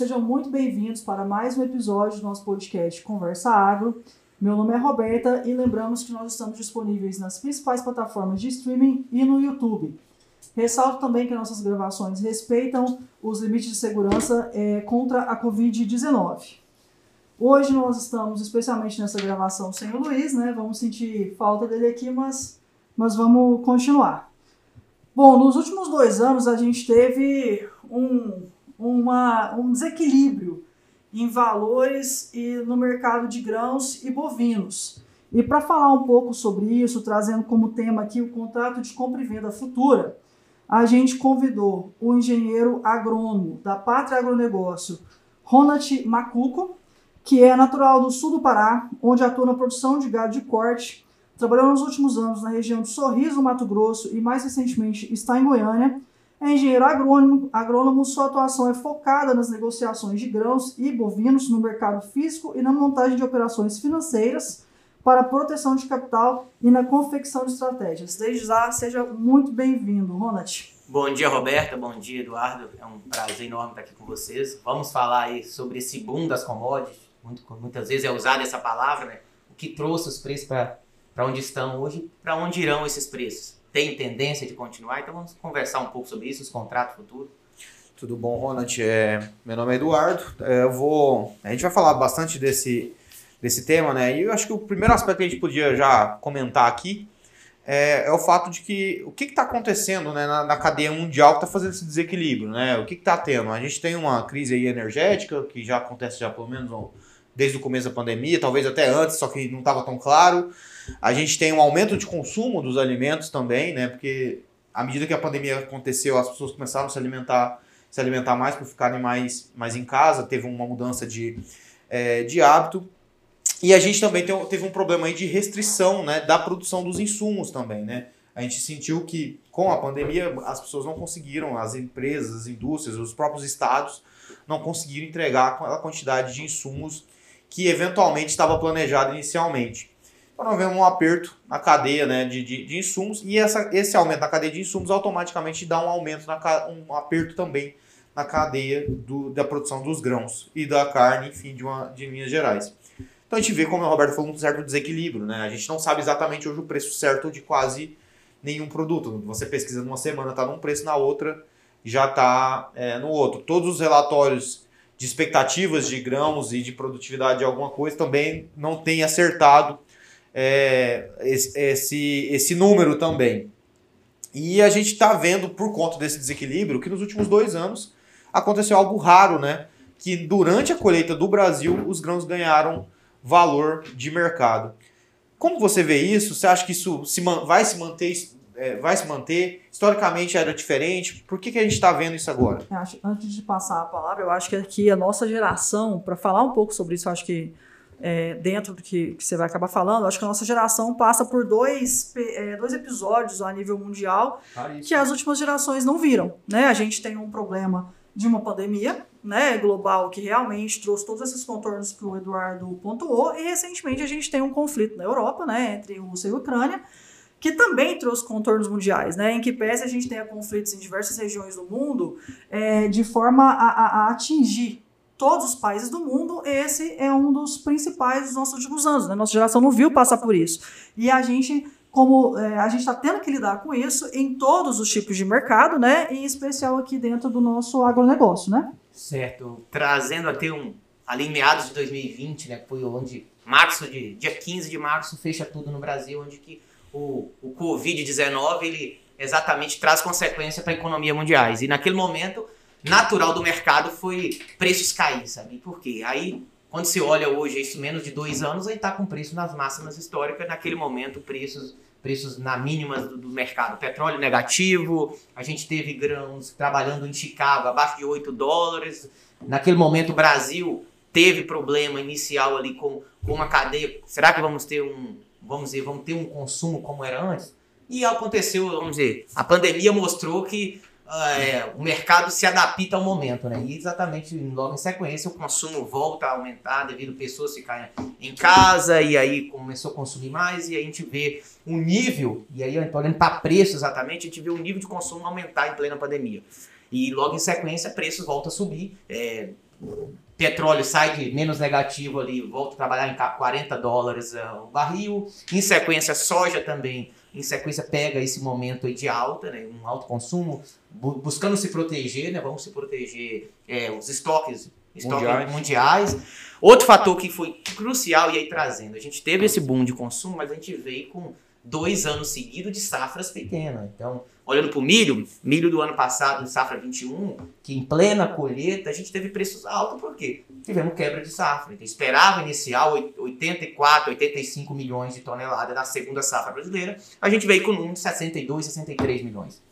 Sejam muito bem-vindos para mais um episódio do nosso podcast Conversa Agro. Meu nome é Roberta e lembramos que nós estamos disponíveis nas principais plataformas de streaming e no YouTube. Ressalto também que nossas gravações respeitam os limites de segurança é, contra a Covid-19. Hoje nós estamos, especialmente nessa gravação, sem o Luiz, né? Vamos sentir falta dele aqui, mas, mas vamos continuar. Bom, nos últimos dois anos a gente teve um, uma, um desequilíbrio em valores e no mercado de grãos e bovinos. E para falar um pouco sobre isso, trazendo como tema aqui o contrato de compra e venda futura, a gente convidou o engenheiro agrônomo da Pátria Agronegócio, Ronald Macuco, que é natural do sul do Pará, onde atua na produção de gado de corte, trabalhou nos últimos anos na região de Sorriso, Mato Grosso e mais recentemente está em Goiânia. É engenheiro agrônomo, agrônomo, sua atuação é focada nas negociações de grãos e bovinos no mercado físico e na montagem de operações financeiras para proteção de capital e na confecção de estratégias. Desde já, seja muito bem-vindo, Ronald. Bom dia, Roberta. Bom dia, Eduardo. É um prazer enorme estar aqui com vocês. Vamos falar aí sobre esse boom das commodities. Muito, muitas vezes é usada essa palavra, né? O que trouxe os preços para onde estão hoje, para onde irão esses preços tem tendência de continuar? Então vamos conversar um pouco sobre isso, os contratos futuros. Tudo bom, Ronald? É, meu nome é Eduardo. É, eu vou. A gente vai falar bastante desse, desse tema, né? E eu acho que o primeiro aspecto que a gente podia já comentar aqui é, é o fato de que o que está acontecendo né, na, na, cadeia mundial que está fazendo esse desequilíbrio, né? O que está tendo? A gente tem uma crise energética que já acontece já pelo menos desde o começo da pandemia, talvez até antes, só que não estava tão claro. A gente tem um aumento de consumo dos alimentos também, né? Porque à medida que a pandemia aconteceu, as pessoas começaram a se alimentar, se alimentar mais por ficarem mais, mais em casa, teve uma mudança de, é, de hábito. E a gente também tem, teve um problema aí de restrição né, da produção dos insumos também, né? A gente sentiu que com a pandemia as pessoas não conseguiram, as empresas, as indústrias, os próprios estados não conseguiram entregar aquela quantidade de insumos que eventualmente estava planejado inicialmente para não haver um aperto na cadeia né, de, de, de, insumos e essa, esse aumento na cadeia de insumos automaticamente dá um aumento, na, um aperto também na cadeia do, da produção dos grãos e da carne, enfim, de, uma, de linhas gerais. Então a gente vê, como o Roberto falou, um certo desequilíbrio. Né? A gente não sabe exatamente hoje o preço certo de quase nenhum produto. Você pesquisa numa semana, está num preço, na outra já está é, no outro. Todos os relatórios de expectativas de grãos e de produtividade de alguma coisa também não têm acertado é, esse, esse número também. E a gente está vendo, por conta desse desequilíbrio, que nos últimos dois anos aconteceu algo raro, né? Que durante a colheita do Brasil, os grãos ganharam valor de mercado. Como você vê isso? Você acha que isso se vai se manter? É, vai se manter? Historicamente era diferente? Por que, que a gente está vendo isso agora? Acho, antes de passar a palavra, eu acho que aqui a nossa geração, para falar um pouco sobre isso, acho que é, dentro do que, que, você vai acabar falando, acho que a nossa geração passa por dois, é, dois episódios a nível mundial ah, que as últimas gerações não viram. Né? A gente tem um problema de uma pandemia né, global que realmente trouxe todos esses contornos que o Eduardo pontuou, e recentemente a gente tem um conflito na Europa né, entre Rússia e Ucrânia, que também trouxe contornos mundiais, né? Em que pese a gente tenha conflitos em diversas regiões do mundo, é, de forma a, a, a atingir todos os países do mundo, esse é um dos principais dos nossos últimos anos. Né? Nossa geração não viu passar por isso. E a gente, como é, a gente está tendo que lidar com isso em todos os tipos de mercado, né? Em especial aqui dentro do nosso agronegócio, né? Certo. Trazendo até um ali em meados de 2020, né? Foi onde março de dia 15 de março fecha tudo no Brasil, onde que o, o Covid-19 ele exatamente traz consequência para a economia mundiais. E naquele momento natural do mercado foi preços cair, sabe? Por quê? Aí, quando se olha hoje, isso menos de dois anos, aí está com preço nas máximas históricas, naquele momento, preços preços na mínimas do, do, mercado. Petróleo negativo, a gente teve grãos trabalhando em Chicago abaixo de 8 dólares. Naquele momento o Brasil teve problema inicial ali com, com uma cadeia. Será que vamos ter um, vamos dizer, vamos ter um consumo como era antes? E aconteceu, vamos dizer, a pandemia mostrou que é, o mercado se adapta ao momento, né? E exatamente logo em sequência o consumo volta a aumentar devido a pessoas ficarem em casa e aí começou a consumir mais e a gente vê o nível, e aí olhando para preço exatamente, a gente vê o nível de consumo aumentar em plena pandemia. E logo em sequência, preços voltam a subir. É, petróleo sai de menos negativo ali, volta a trabalhar em 40 dólares uh, o barril. Em sequência, soja também, em sequência, pega esse momento aí de alta, né, um alto consumo, bu buscando se proteger, né, vamos se proteger é, os estoques, estoques mundiais. mundiais. Outro fator que foi crucial e aí trazendo, a gente teve esse boom de consumo, mas a gente veio com dois anos seguidos de safras pequenas. Então, olhando para o milho, milho do ano passado, safra 21, que em plena colheita a gente teve preços altos, por quê? Tivemos quebra de safra. Então, esperava inicial 84, 85 milhões de toneladas na segunda safra brasileira, a gente veio com um de 62, 63 milhões.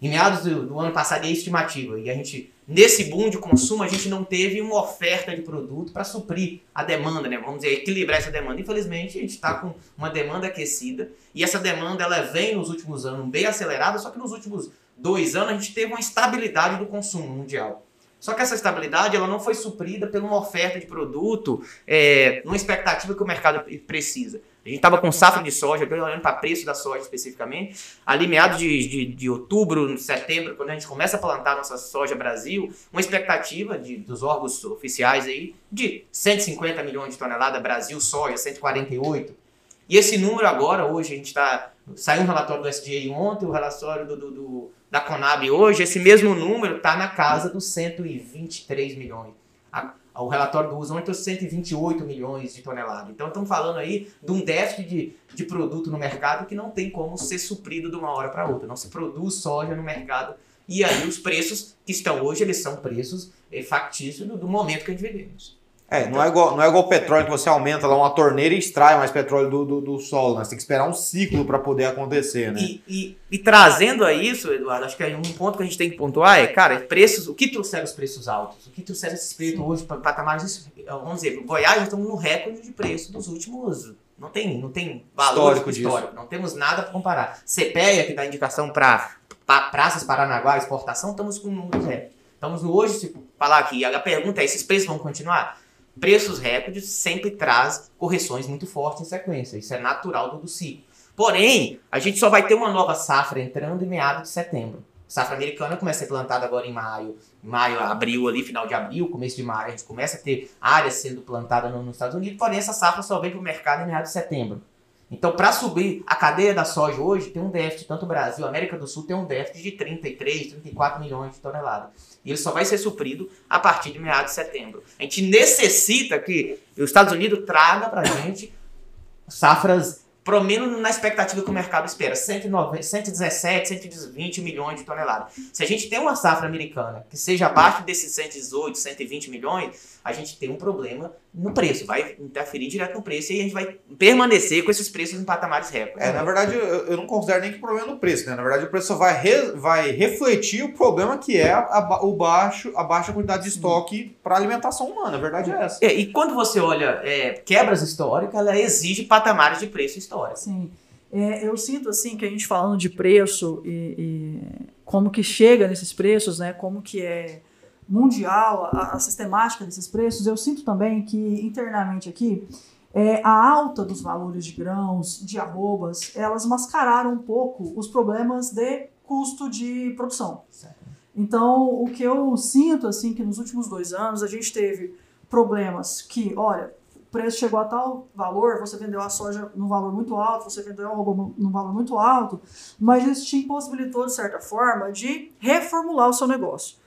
Em meados do, do ano passado, é a estimativa, e a gente Nesse boom de consumo, a gente não teve uma oferta de produto para suprir a demanda, né? Vamos dizer, equilibrar essa demanda. Infelizmente, a gente está com uma demanda aquecida e essa demanda ela vem nos últimos anos bem acelerada, só que nos últimos dois anos a gente teve uma estabilidade do consumo mundial. Só que essa estabilidade ela não foi suprida por uma oferta de produto, é, numa expectativa que o mercado precisa. A gente estava com safra de soja, olhando para preço da soja especificamente, ali meados de, de, de, outubro, setembro, quando a gente começa a plantar nossa soja Brasil, uma expectativa de, dos órgãos oficiais aí de 150 milhões de toneladas, Brasil soja, 148. E esse número agora, hoje, a gente está. Saiu um relatório do SDA ontem, o relatório do, do, do da Conab hoje, esse mesmo número está na casa dos 123 milhões. O relatório do USA aumentou 128 milhões de toneladas. Então estamos falando aí de um déficit de, de produto no mercado que não tem como ser suprido de uma hora para outra. Não se produz soja no mercado. E aí os preços que estão hoje, eles são preços eh, factícios do, do momento que a gente vivemos. É, não é, igual, não é igual petróleo que você aumenta lá uma torneira e extrai mais petróleo do, do, do solo, né? Você tem que esperar um ciclo para poder acontecer, né? E, e, e, trazendo a isso, Eduardo, acho que é um ponto que a gente tem que pontuar é, cara, preços, o que trouxeram os preços altos? O que trouxeram esses preços hoje para patamares, vamos dizer, Goiás já estamos no recorde de preço dos últimos, não tem, não tem valor histórico, histórico não temos nada para comparar. CPEA, que dá indicação para praças Paranaguá, exportação, estamos com números recordes. Estamos no hoje, se falar aqui, a pergunta é, esses preços vão continuar? Preços recordes sempre traz correções muito fortes em sequência. Isso é natural do ciclo. Porém, a gente só vai ter uma nova safra entrando em meados de setembro. Safra americana começa a ser plantada agora em maio, maio, abril ali, final de abril, começo de maio, a gente começa a ter áreas sendo plantadas nos Estados Unidos, porém essa safra só vem para o mercado em meados de setembro. Então, para subir a cadeia da soja hoje, tem um déficit, tanto o Brasil, a América do Sul tem um déficit de 33, 34 milhões de toneladas. E ele só vai ser suprido a partir de meados de setembro. A gente necessita que os Estados Unidos traga para a gente safras pelo menos na expectativa que o mercado espera, 190, 117, 120 milhões de toneladas. Se a gente tem uma safra americana que seja abaixo desses 118, 120 milhões, a gente tem um problema no preço, vai interferir direto no preço e a gente vai permanecer com esses preços em patamares recordes. É, na verdade, eu, eu, não considero nem que o problema é no preço, né? Na verdade, o preço só vai, re, vai refletir o problema que é a, a, o baixo, a baixa quantidade de estoque para alimentação humana. A verdade é essa. É, e quando você olha é, quebras históricas, ela exige patamares de preço histórico. Sim. É, eu sinto assim que a gente falando de preço e, e como que chega nesses preços, né? Como que é mundial, a, a, sistemática desses preços, eu sinto também que internamente aqui é, a alta dos valores de grãos, de arrobas, elas mascararam um pouco os problemas de custo de produção. Então, o que eu sinto assim que nos últimos dois anos a gente teve problemas que, olha, o preço chegou a tal valor, você vendeu a soja num valor muito alto, você vendeu a arroba num valor muito alto, mas isso te impossibilitou, de certa forma, de reformular o seu negócio.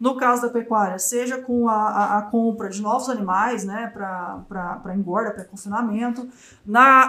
No caso da pecuária, seja com a, a, a compra de novos animais, né, para engorda, para confinamento,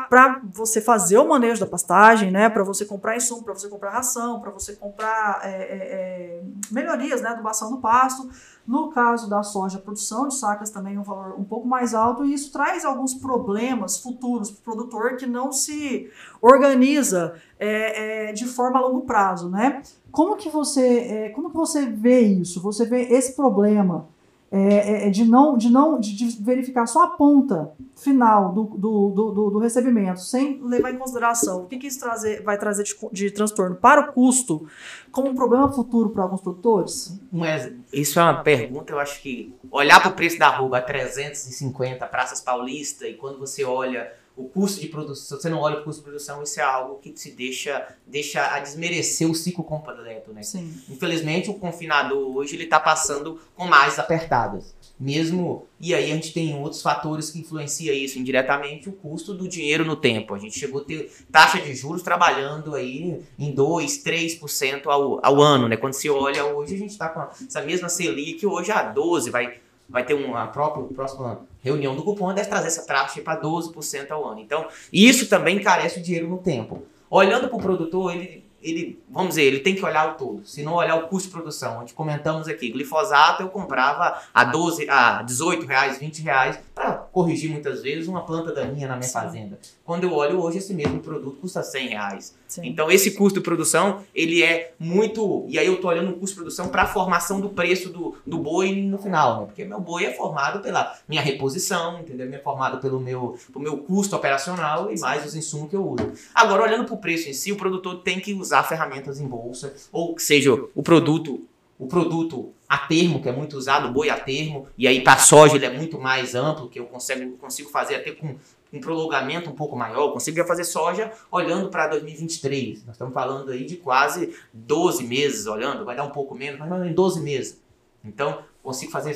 para você fazer o manejo da pastagem, né, para você comprar insumo, para você comprar ração, para você comprar é, é, é, melhorias, né, adubação do pasto. No caso da soja, a produção de sacas também é um valor um pouco mais alto e isso traz alguns problemas futuros para o produtor que não se organiza é, é, de forma a longo prazo, né? Como que você, é, como que você vê isso? Você vê esse problema é, é, é, de não, de não, de, de, verificar só a ponta final do, do, do, do, recebimento, sem levar em consideração o que, que isso trazer, vai trazer de, de transtorno para o custo, como um problema futuro para alguns produtores? Mas isso é uma pergunta, eu acho que olhar para o preço da arroba a 350 Praças Paulista e quando você olha o custo de produção, se você não olha o custo de produção, isso é algo que te deixa, deixa a desmerecer o ciclo completo, né? Sim. Infelizmente, o confinador hoje ele está passando com mais apertadas. Mesmo, e aí a gente tem outros fatores que influenciam isso indiretamente, o custo do dinheiro no tempo. A gente chegou a ter taxa de juros trabalhando aí em 2, 3% ao, ao ano, né? Quando se olha hoje, a gente está com essa mesma Selic hoje a 12, vai vai ter uma própria próxima reunião do cupom deve trazer essa taxa para 12% ao ano. Então, isso também encarece o dinheiro no tempo. Olhando para o produtor, ele ele, vamos dizer, ele tem que olhar o todo. Se não olhar o custo de produção, onde comentamos aqui, glifosato eu comprava a 12, a 18 reais, 20 reais, para corrigir muitas vezes uma planta daninha na minha Sim. fazenda. Quando eu olho hoje, esse mesmo produto custa 100 reais. Sim. Então, esse custo de produção, ele é muito. E aí eu estou olhando o custo de produção para a formação do preço do, do boi no final, né? Porque meu boi é formado pela minha reposição, entendeu? É formado pelo meu, pelo meu custo operacional e mais os insumos que eu uso. Agora, olhando para o preço em si, o produtor tem que usar usar ferramentas em bolsa, ou seja o produto, o produto a termo, que é muito usado, boi a termo, e aí para soja ele é muito mais amplo, que eu consigo, consigo fazer até com um prolongamento um pouco maior, eu consigo fazer soja olhando para 2023. Nós estamos falando aí de quase 12 meses olhando, vai dar um pouco menos, mas em 12 meses. Então, consigo fazer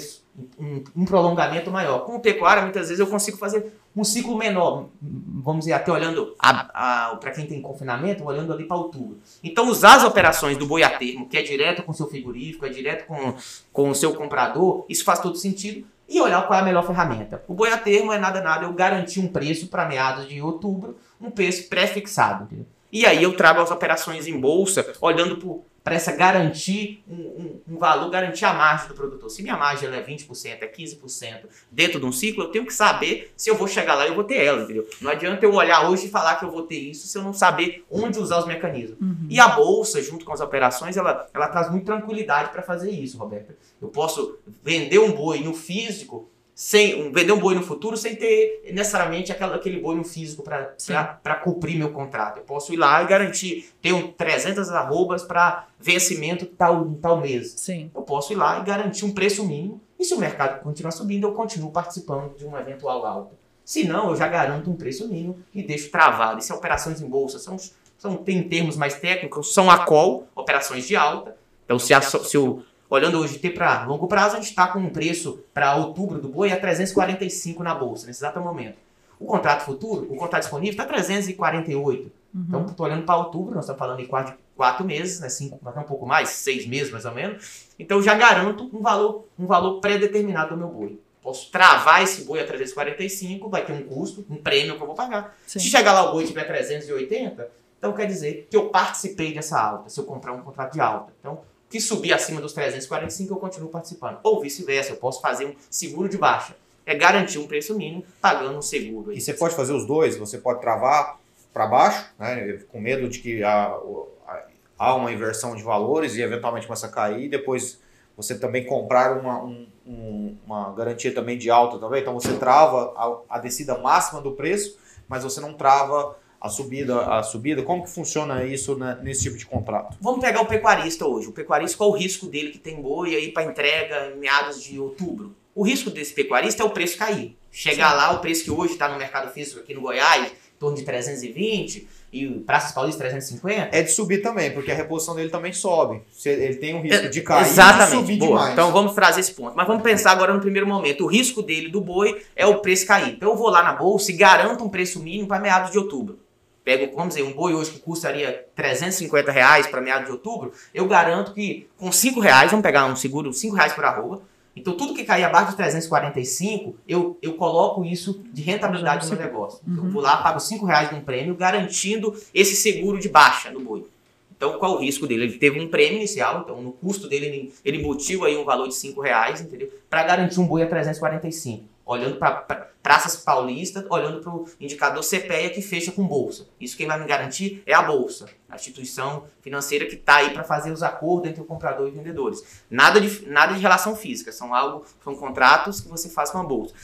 um, um, prolongamento maior. Com pecuária, muitas vezes eu consigo fazer um ciclo menor, vamos dizer, até olhando para quem tem confinamento, olhando ali para outubro. Então, usar as operações do boi a termo, que é direto com o seu frigorífico, é direto com, com o seu comprador, isso faz todo sentido. E olhar qual é a melhor ferramenta. O boi a termo é nada, nada, eu garantir um preço para meados de outubro, um preço pré-fixado. E aí eu trago as operações em bolsa, olhando para essa garantir um, um, um, valor, garantir a margem do produtor. Se minha margem é 20%, é 15% dentro de um ciclo, eu tenho que saber se eu vou chegar lá e eu vou ter ela, entendeu? Não adianta eu olhar hoje e falar que eu vou ter isso se eu não saber onde usar os mecanismos. Uhum. E a bolsa, junto com as operações, ela, ela traz muita tranquilidade para fazer isso, Roberto. Eu posso vender um boi no físico sem um, vender um boi no futuro sem ter necessariamente aquela, aquele boi no físico para cumprir meu contrato. Eu posso ir lá e garantir, ter um 300 arrobas para vencimento tal, tal mês. Sim. Eu posso ir lá e garantir um preço mínimo. E se o mercado continuar subindo, eu continuo participando de uma eventual alta. Se não, eu já garanto um preço mínimo e deixo travado. Isso é operações em bolsa. São, são, tem termos mais técnicos, são a call, operações de alta. Então, se, a, se o Olhando hoje ter para longo prazo, a gente está com um preço para outubro do boi a 345 na bolsa, nesse exato momento. O contrato futuro, o contrato disponível está 348. Uhum. Então, estou olhando para outubro, nós estamos falando em quatro, quatro meses, né, cinco, até um pouco mais, seis meses mais ou menos. Então, já garanto um valor, um valor pré-determinado do meu boi. Posso travar esse boi a 345, vai ter um custo, um prêmio que eu vou pagar. Sim. Se chegar lá o boi tiver 380, então quer dizer que eu participei dessa alta, se eu comprar um contrato de alta. Então, que subir acima dos 345 eu continuo participando. Ou vice-versa, eu posso fazer um seguro de baixa. É garantir um preço mínimo pagando um seguro. E você pode fazer os dois, você pode travar para baixo, né, com medo de que há, há uma inversão de valores e eventualmente começa a cair, depois você também comprar uma, um, um, uma garantia também de alta também, então você trava a, a descida máxima do preço, mas você não trava a subida, a subida, como que funciona isso né, nesse tipo de contrato? Vamos pegar o pecuarista hoje. O pecuarista, qual o risco dele que tem boi aí para entrega em meados de outubro? O risco desse pecuarista é o preço cair. Chegar Sim. lá, o preço que hoje está no mercado físico aqui no Goiás, em torno de 320, e Praças Paulistas 350. É de subir também, porque a reposição dele também sobe. Ele tem um risco de cair Exatamente. e subir Boa. demais. Então vamos trazer esse ponto. Mas vamos pensar agora no primeiro momento. O risco dele do boi é o preço cair. Então eu vou lá na bolsa e garanto um preço mínimo para meados de outubro pego, vamos dizer, um boi hoje que custaria 350 reais para meados de outubro, eu garanto que com 5 reais, vamos pegar um seguro, 5 reais por arroba, então tudo que cair abaixo de 345, eu, eu coloco isso de rentabilidade no meu negócio. Uhum. Eu vou lá, pago 5 reais de um prêmio, garantindo esse seguro de baixa no boi. Então, qual o risco dele? Ele teve um prêmio inicial, então no custo dele ele, ele emitiu aí um valor de 5 reais, entendeu? Para garantir um boi a 345 olhando para pra praças paulistas, olhando para o indicador CPEA que fecha com bolsa. Isso quem vai me garantir é a bolsa, a instituição financeira que está aí para fazer os acordos entre o comprador e vendedores. Nada de, nada de relação física, são algo, são contratos que você faz com a bolsa.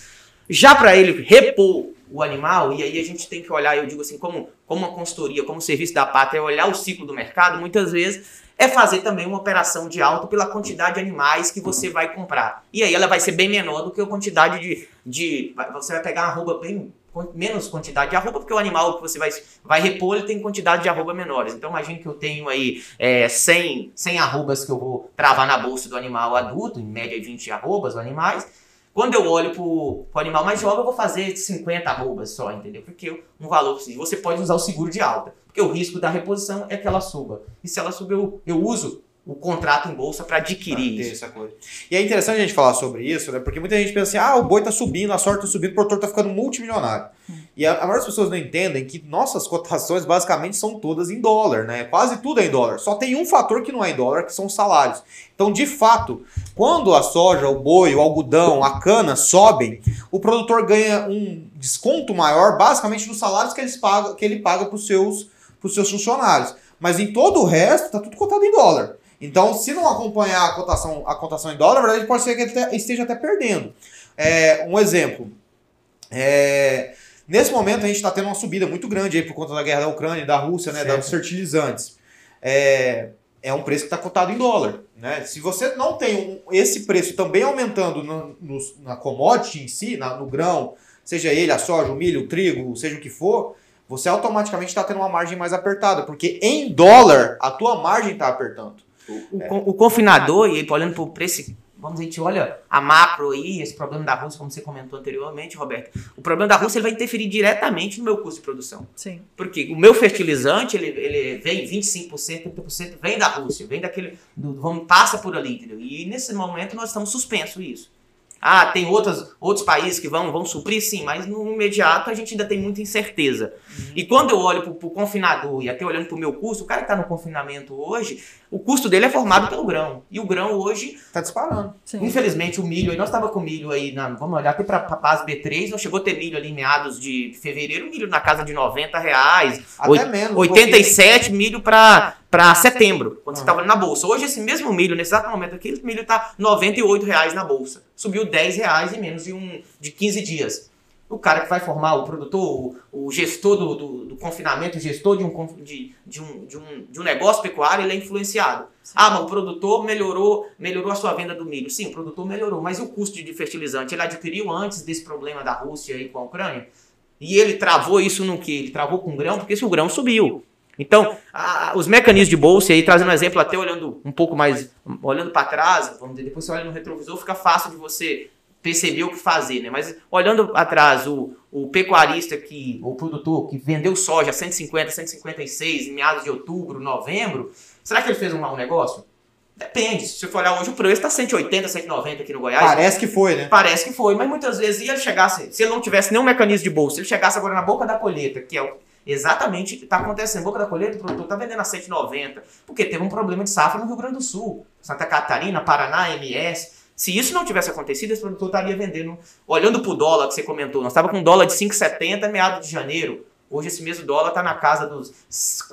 Já para ele repor o animal, e aí a gente tem que olhar, eu digo assim, como, como uma consultoria, como serviço da pátria, olhar o ciclo do mercado, muitas vezes é fazer também uma operação de alta pela quantidade de animais que você vai comprar. E aí ela vai ser bem menor do que a quantidade de. de você vai pegar uma arroba bem menos quantidade de arroba, porque o animal que você vai, vai repor ele tem quantidade de arroba menores. Então imagine que eu tenho aí é, 100, 100 arrobas que eu vou travar na bolsa do animal adulto, em média 20 arrobas animais. Quando eu olho para o animal mais jovem, eu vou fazer 50 arrobas só, entendeu? Porque um valor Você pode usar o seguro de alta, porque o risco da reposição é que ela suba. E se ela subir, eu, eu uso o contrato em bolsa para adquirir isso. Essa coisa. E é interessante a gente falar sobre isso, né? Porque muita gente pensa assim: ah, o boi tá subindo, a sorte tá subindo, o produtor tá ficando multimilionário. Hum. E a, a maioria das pessoas não entendem que nossas cotações basicamente são todas em dólar, né? Quase tudo é em dólar. Só tem um fator que não é em dólar, que são os salários. Então, de fato, quando a soja, o boi, o algodão, a cana sobem, o produtor ganha um desconto maior, basicamente nos salários que, eles pagam, que ele paga para os seus, seus funcionários. Mas em todo o resto, tá tudo cotado em dólar. Então, se não acompanhar a cotação, a cotação em dólar, na verdade pode ser que ele esteja até perdendo. É, um exemplo. É, nesse momento a gente está tendo uma subida muito grande aí por conta da guerra da Ucrânia e da Rússia, né, dos fertilizantes. É, é um preço que está cotado em dólar. Né? Se você não tem um, esse preço também aumentando no, no, na commodity em si, na, no grão, seja ele a soja, o milho, o trigo, seja o que for, você automaticamente está tendo uma margem mais apertada, porque em dólar a tua margem está apertando. O, é. o, confinador, e olhando para o preço, vamos dizer, a gente olha a macro aí, esse problema da Rússia, como você comentou anteriormente, Roberto, o problema da Rússia ele vai interferir diretamente no meu custo de produção. Sim. Porque o meu fertilizante, ele, ele vem 25%, 30% vem da Rússia, vem daquele, do, vamos, passa por ali, entendeu? E nesse momento nós estamos suspenso isso. Ah, tem outras, outros países que vão, vão suprir, sim, mas no imediato a gente ainda tem muita incerteza. Uhum. E quando eu olho para o confinador e até olhando para o meu custo, o cara que está no confinamento hoje, o custo dele é formado pelo grão. E o grão hoje. Está disparando. Sim. Infelizmente, o milho, nós estava com milho aí, na, vamos olhar até para a Paz B3, não chegou a ter milho ali em meados de fevereiro, milho na casa de 90 reais. Até 8, menos. 87 milho para para setembro, quando você estava na bolsa. Hoje, esse mesmo milho, nesse exato momento aqui, esse milho está 98 reais na bolsa. Subiu 10 reais em menos de, um, de 15 dias. O cara que vai formar o produtor, o, o gestor do, do, do, confinamento, o gestor de um, de, de, um, de, um, de um negócio pecuário, ele é influenciado. Sim. Ah, mas o produtor melhorou, melhorou a sua venda do milho. Sim, o produtor melhorou, mas o custo de fertilizante ele adquiriu antes desse problema da Rússia aí com a Ucrânia? E ele travou isso no que? Ele travou com o grão, porque se o grão subiu. Então, a, os mecanismos de bolsa, aí trazendo um exemplo, até olhando um pouco mais, olhando para trás, vamos dizer, depois você olha no retrovisor, fica fácil de você perceber o que fazer, né? Mas olhando atrás, o, o pecuarista que, o produtor que vendeu soja a 150, 156 em meados de outubro, novembro, será que ele fez um mau negócio? Depende. Se você for olhar hoje, o preço está 180, 190 aqui no Goiás. Parece que foi, né? Parece que foi, mas muitas vezes, ele chegasse, se ele não tivesse nenhum mecanismo de bolsa, se ele chegasse agora na boca da colheita, que é o Exatamente, está acontecendo. Boca da colheita, o produtor está vendendo a 190, porque teve um problema de safra no Rio Grande do Sul, Santa Catarina, Paraná, MS. Se isso não tivesse acontecido, esse produtor estaria vendendo. Olhando para o dólar que você comentou, nós estávamos com um dólar de 5,70 meados de janeiro. Hoje esse mesmo dólar está na casa dos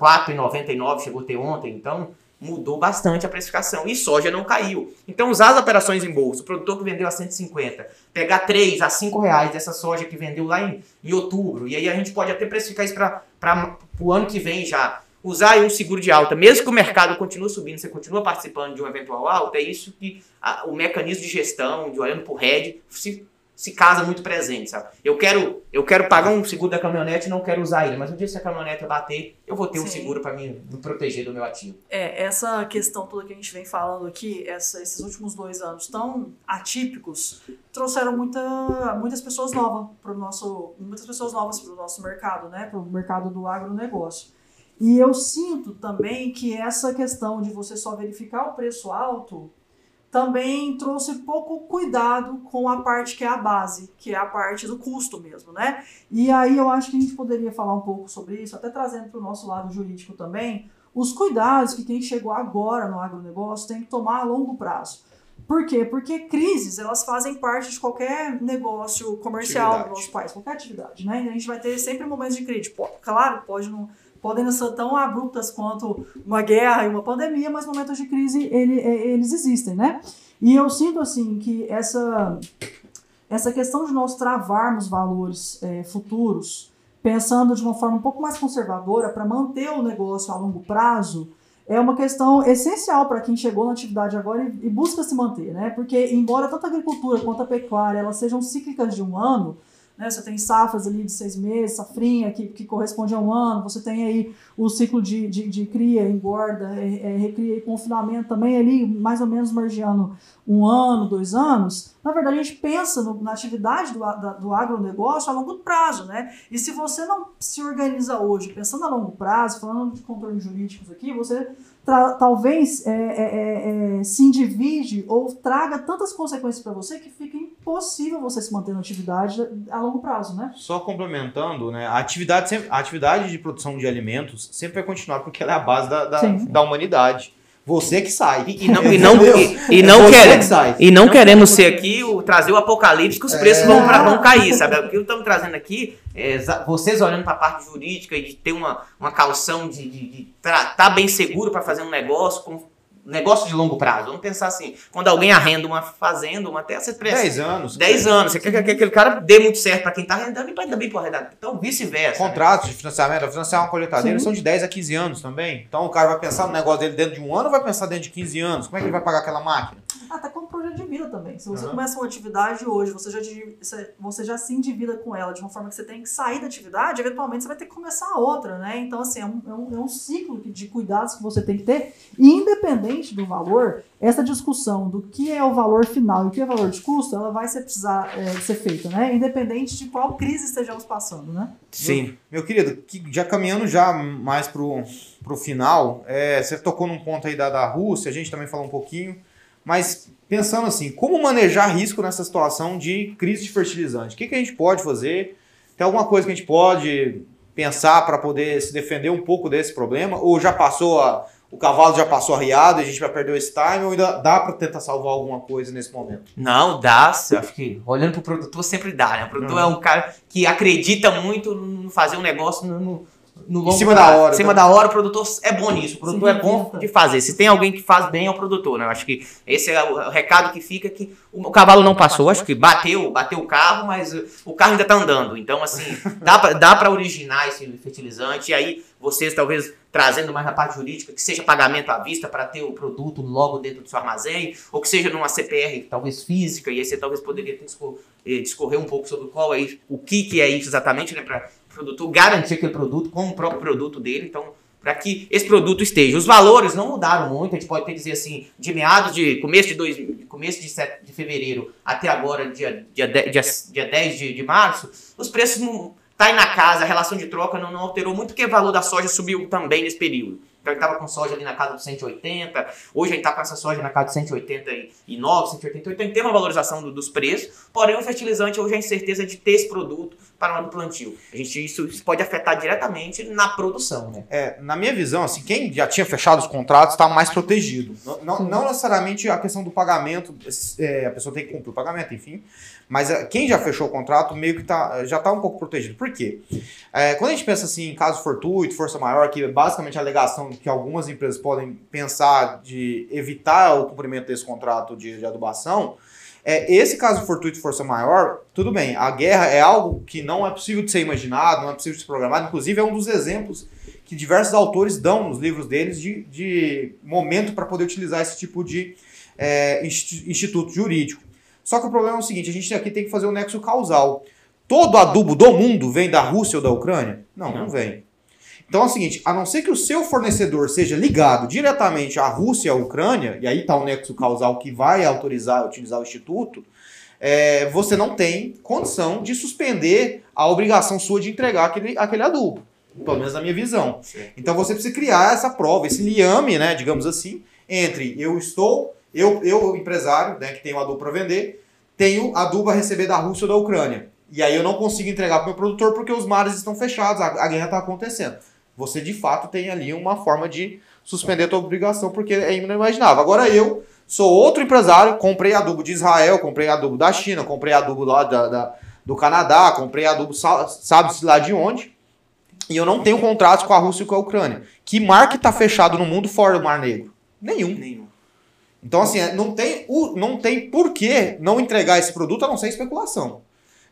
4,99, chegou a ter ontem. Então, mudou bastante a precificação. E soja não caiu. Então, usar as operações em bolsa, o produtor que vendeu a 150, pegar 3 a 5 reais dessa soja que vendeu lá em, em outubro, e aí a gente pode até precificar isso para o ano que vem já. Usar um seguro de alta, mesmo que o mercado continue subindo, você continua participando de um eventual alta, é isso que a, o mecanismo de gestão, de olhando para o RED, se se casa muito presente, sabe? Eu quero, eu quero pagar um seguro da caminhonete e não quero usar ele, mas um dia se a caminhonete bater, eu vou ter Sim. um seguro para me, me, proteger do meu ativo. É, essa questão toda que a gente vem falando aqui, essa, esses últimos dois anos tão atípicos, trouxeram muita, muitas pessoas novas para o nosso, muitas pessoas novas para o nosso mercado, né? Para o mercado do agronegócio. E eu sinto também que essa questão de você só verificar o preço alto também trouxe pouco cuidado com a parte que é a base, que é a parte do custo mesmo, né? E aí eu acho que a gente poderia falar um pouco sobre isso, até trazendo para o nosso lado jurídico também, os cuidados que quem chegou agora no agronegócio tem que tomar a longo prazo. Por quê? Porque crises, elas fazem parte de qualquer negócio comercial atividade. do nosso país, qualquer atividade, né? A gente vai ter sempre momentos de crise. Claro, pode não podem não ser tão abruptas quanto uma guerra e uma pandemia, mas momentos de crise ele, é, eles existem, né? E eu sinto assim que essa essa questão de nós travarmos valores é, futuros, pensando de uma forma um pouco mais conservadora para manter o negócio a longo prazo, é uma questão essencial para quem chegou na atividade agora e, e, busca se manter, né? Porque embora tanto a agricultura quanto a pecuária elas sejam cíclicas de um ano, né? Você tem safras ali de seis meses, safrinha, que, que corresponde a um ano, você tem aí o ciclo de, de, de cria, engorda, é, é, recria e confinamento também ali, mais ou menos margeando um ano, dois anos. Na verdade, a gente pensa no, na atividade do, da, do agronegócio a longo prazo, né? E se você não se organiza hoje, pensando a longo prazo, falando de contornos jurídicos aqui, você talvez é, é, é, é, se individe ou traga tantas consequências para você que fica impossível você se manter na atividade a longo prazo, né? Só complementando, né? A atividade, sempre, a atividade de produção de alimentos sempre vai continuar porque ela é a base da, da, da humanidade. Você que sai. E, não, e não, e, e não, é quer, que e não, não queremos ser aqui o, trazer o apocalipse que os preços é. vão, pra, vão cair, sabe? O que estamos trazendo aqui é vocês olhando para a parte jurídica e de ter uma, uma calção de estar tá bem seguro para fazer um negócio com negócio de longo prazo. Vamos pensar assim, quando alguém arrenda uma fazenda, uma terra, você precisa... 10 anos. 10 anos. Você quer que aquele cara dê muito certo para quem está arrendando e para também para arrendar. Então, vice-versa. Né? Contratos né? de financiamento, financiar uma colheitadeira são de 10 a 15 anos também. Então, o cara vai pensar no negócio dele dentro de um ano ou vai pensar dentro de 15 anos? Como é que ele vai pagar aquela máquina? Ah, tá como projeto de vida também. Se você uhum. começa uma atividade hoje, você já, você já se endivida com ela de uma forma que você tem que sair da atividade, eventualmente você vai ter que começar outra, né? Então, assim, é um, é um, é um ciclo de cuidados que você tem que ter, independente do valor, essa discussão do que é o valor final e o que é o valor de custo, ela vai ser, precisar é, ser feita, né? Independente de qual crise estejamos passando, né? Sim. Meu, meu querido, já caminhando já mais pro, pro final, é, você tocou num ponto aí da, da Rússia, a gente também falou um pouquinho, mas pensando assim, como manejar risco nessa situação de crise de fertilizante? O que, que a gente pode fazer? Tem alguma coisa que a gente pode pensar para poder se defender um pouco desse problema? Ou já passou a o cavalo já passou arriado, a gente vai perder esse time, ou ainda dá para tentar salvar alguma coisa nesse momento? Não, dá. Acho que olhando para o produtor sempre dá, né? O produtor é um cara que acredita muito no fazer um negócio no, no longo em cima da hora. Em cima tá? da hora, o produtor é bom nisso. O produtor Sim, é bom de fazer. Se tem alguém que faz bem, é o produtor, né? Eu acho que esse é o recado que fica que o cavalo não passou, acho que bateu, bateu o carro, mas o carro ainda tá andando. Então, assim, dá pra, dá pra originar esse fertilizante. E aí, vocês talvez trazendo mais na parte jurídica, que seja pagamento à vista para ter o produto logo dentro do seu armazém, ou que seja numa CPR talvez física, e aí você talvez poderia eh, discorrer um pouco sobre qual é o que, que é isso exatamente, né? Para produtor garantir aquele produto com o próprio produto dele. Então, para que esse produto esteja. Os valores não mudaram muito, a gente pode dizer assim, de meados de começo de, dois, começo de, set, de fevereiro até agora, dia, dia, dia, dia 10 de, de março, os preços não tá aí na casa, a relação de troca não, não alterou muito, porque o valor da soja subiu também nesse período. Então ele estava com soja ali na casa dos 180, hoje ele está com essa soja na casa de 189, 188, então tem uma valorização do, dos preços, porém o fertilizante hoje é a incerteza de ter esse produto para o ano do plantio. A gente, isso, isso, pode afetar diretamente na produção. Né? É, na minha visão, assim, quem já tinha fechado os contratos está mais protegido. Não, não, não, necessariamente a questão do pagamento, é, a pessoa tem que cumprir o pagamento, enfim, mas é, quem já fechou o contrato meio que tá, já está um pouco protegido. Por quê? É, quando a gente pensa assim em caso fortuito, força maior, que é basicamente a alegação que algumas empresas podem pensar de evitar o cumprimento desse contrato de, de adubação, é, esse caso fortuito força maior, tudo bem, a guerra é algo que não é possível de ser imaginado, não é possível de ser programado, inclusive é um dos exemplos que diversos autores dão nos livros deles de, de momento para poder utilizar esse tipo de é, instituto jurídico. Só que o problema é o seguinte: a gente aqui tem que fazer um nexo causal. Todo adubo do mundo vem da Rússia ou da Ucrânia? Não, não vem. Então é o seguinte: a não ser que o seu fornecedor seja ligado diretamente à Rússia e à Ucrânia, e aí está o nexo causal que vai autorizar utilizar o instituto, é, você não tem condição de suspender a obrigação sua de entregar aquele, aquele adubo. Pelo menos na minha visão. Então você precisa criar essa prova, esse liame, né, digamos assim, entre eu estou eu, eu empresário, né, que tenho adubo para vender, tenho adubo a receber da Rússia ou da Ucrânia. E aí eu não consigo entregar para o meu produtor porque os mares estão fechados, a, a guerra está acontecendo. Você de fato tem ali uma forma de suspender a tua obrigação porque é inimaginável. Agora eu sou outro empresário, comprei adubo de Israel, comprei adubo da China, comprei adubo lá da, da do Canadá, comprei adubo sabe-se lá de onde, e eu não tenho contratos com a Rússia e com a Ucrânia. Que mar que está fechado no mundo fora do Mar Negro? Nenhum. Nenhum. Então, assim, é, não tem, não tem por que não entregar esse produto a não ser especulação.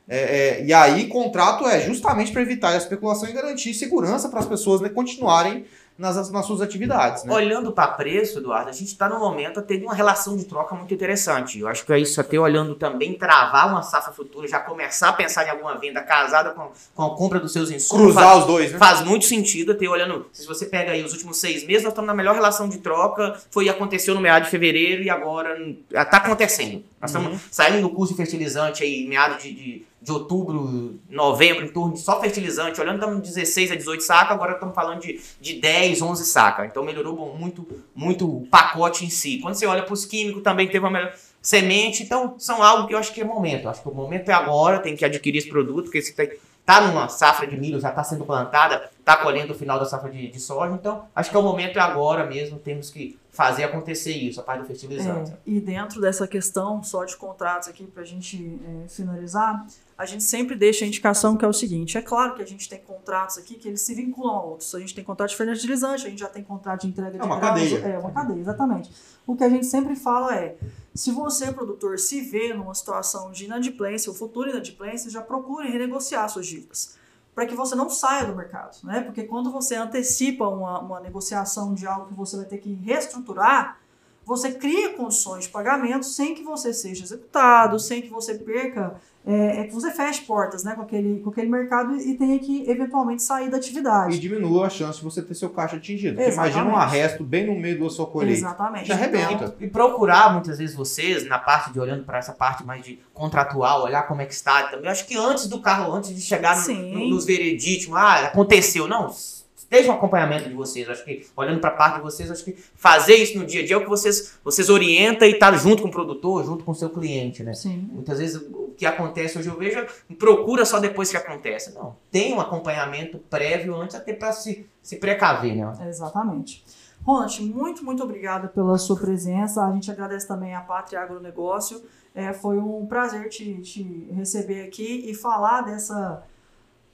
É, é, e aí, contrato é justamente para evitar a especulação e garantir segurança para as pessoas né, continuarem nas, nas suas atividades. Né? Olhando para preço, Eduardo, a gente está no momento a ter uma relação de troca muito interessante. Eu acho que é isso até olhando também travar uma safra futura, já começar a pensar em alguma venda casada com, com a compra dos seus insumos. Cruzar faz, os dois, né? Faz muito sentido até olhando. Se você pega aí os últimos seis meses, nós estamos na melhor relação de troca. Foi aconteceu no meado de fevereiro e agora está acontecendo. Nós estamos uhum. saindo do curso de fertilizante aí, meado de, de de outubro, novembro, em torno de só fertilizante, olhando estamos de 16 a 18 sacas, agora estamos falando de, de 10, 11 sacas. Então melhorou muito, muito o pacote em si. Quando você olha para os químicos, também teve uma melhor semente. Então são algo que eu acho que é momento. Acho que o momento é agora, tem que adquirir esse produto, porque você está numa safra de milho, já está sendo plantada, está colhendo o final da safra de, de, soja. Então, acho que é o momento é agora mesmo, temos que fazer acontecer isso, a parte do fertilizante. É, e dentro dessa questão só de contratos aqui, para a gente é, finalizar, a gente sempre deixa a indicação que é o seguinte: é claro que a gente tem contratos aqui que eles se vinculam a outros. A gente tem contrato de fertilizante, a gente já tem contrato de entrega de É uma cadeia. É uma cadeia, exatamente. O que a gente sempre fala é: se você, produtor, se vê numa situação de inadimplência ou futura inadimplência, já procure renegociar suas dívidas. Para que você não saia do mercado. Né? Porque quando você antecipa uma, uma negociação de algo que você vai ter que reestruturar, você cria condições de pagamento sem que você seja executado, sem que você perca é, é, que você feche portas né, com, aquele, com aquele mercado e tenha que eventualmente sair da atividade. E diminua a chance de você ter seu caixa atingido. imagina um arresto bem no meio da sua colheita. Exatamente. Já arrebenta. E, e, procurar muitas vezes vocês, na parte de olhando para essa parte mais de contratual, olhar como é que está também. Eu acho que antes do carro, antes de chegar no, no, nos vereditos, ah, aconteceu. Não, esteja um acompanhamento de vocês. Acho que, olhando para a parte de vocês, acho que fazer isso no dia a dia é o que vocês, vocês orientam e estar tá junto com o produtor, junto com o seu cliente, né? Sim. Muitas vezes o que acontece hoje eu vejo, procura só depois que acontece. Não, tem um acompanhamento prévio antes até para se, se precaver, né? Exatamente. Ronald, muito, muito obrigada pela sua presença. A gente agradece também a Pátria Agronegócio. É, foi um prazer te, te receber aqui e falar dessa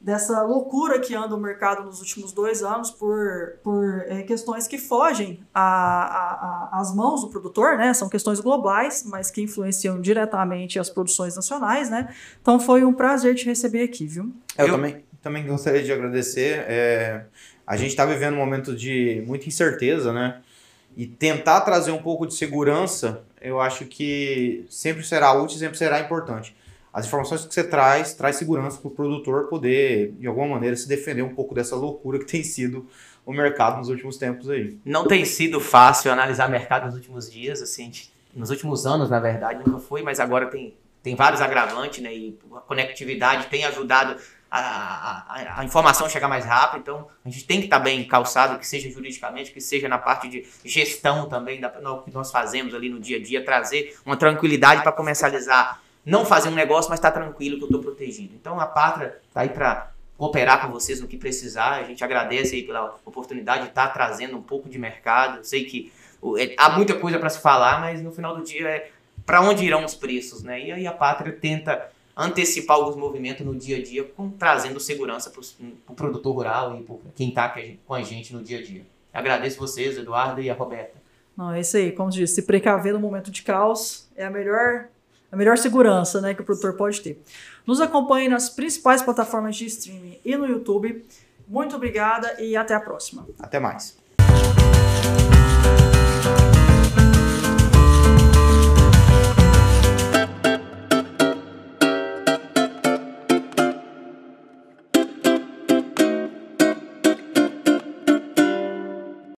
dessa loucura que anda o mercado nos últimos dois anos por, por é, questões que fogem às mãos do produtor, né? São questões globais, mas que influenciam diretamente as produções nacionais, né? Então foi um prazer te receber aqui, viu? Eu, Eu... também, também gostaria de agradecer. É, a gente está vivendo um momento de muita incerteza, né? E tentar trazer um pouco de segurança, eu acho que sempre será útil, sempre será importante as informações que você traz, traz segurança para o produtor poder, de alguma maneira, se defender um pouco dessa loucura que tem sido o mercado nos últimos tempos aí. Não tem sido fácil analisar mercado nos últimos dias, assim, nos últimos anos, na verdade, nunca foi, mas agora tem, tem vários agravantes, né, e a conectividade tem ajudado a, a, a, informação chegar mais rápido, então a gente tem que estar tá bem calçado, que seja juridicamente, que seja na parte de gestão também, da, no que nós fazemos ali no dia a dia, trazer uma tranquilidade para comercializar não fazer um negócio, mas está tranquilo que eu estou protegido. Então a Pátria está aí para cooperar com vocês no que precisar. A gente agradece aí pela oportunidade de estar tá trazendo um pouco de mercado. Eu sei que é, há muita coisa para se falar, mas no final do dia é para onde irão os preços, né? E aí a Pátria tenta antecipar alguns movimentos no dia a dia, com, trazendo segurança para o pro produtor rural e para quem está com a gente no dia a dia. agradeço vocês, Eduardo e a Roberta. Não, é isso aí. Como disse, se precaver no momento de caos é a melhor a melhor segurança né, que o produtor pode ter. Nos acompanhe nas principais plataformas de streaming e no YouTube. Muito obrigada e até a próxima. Até mais.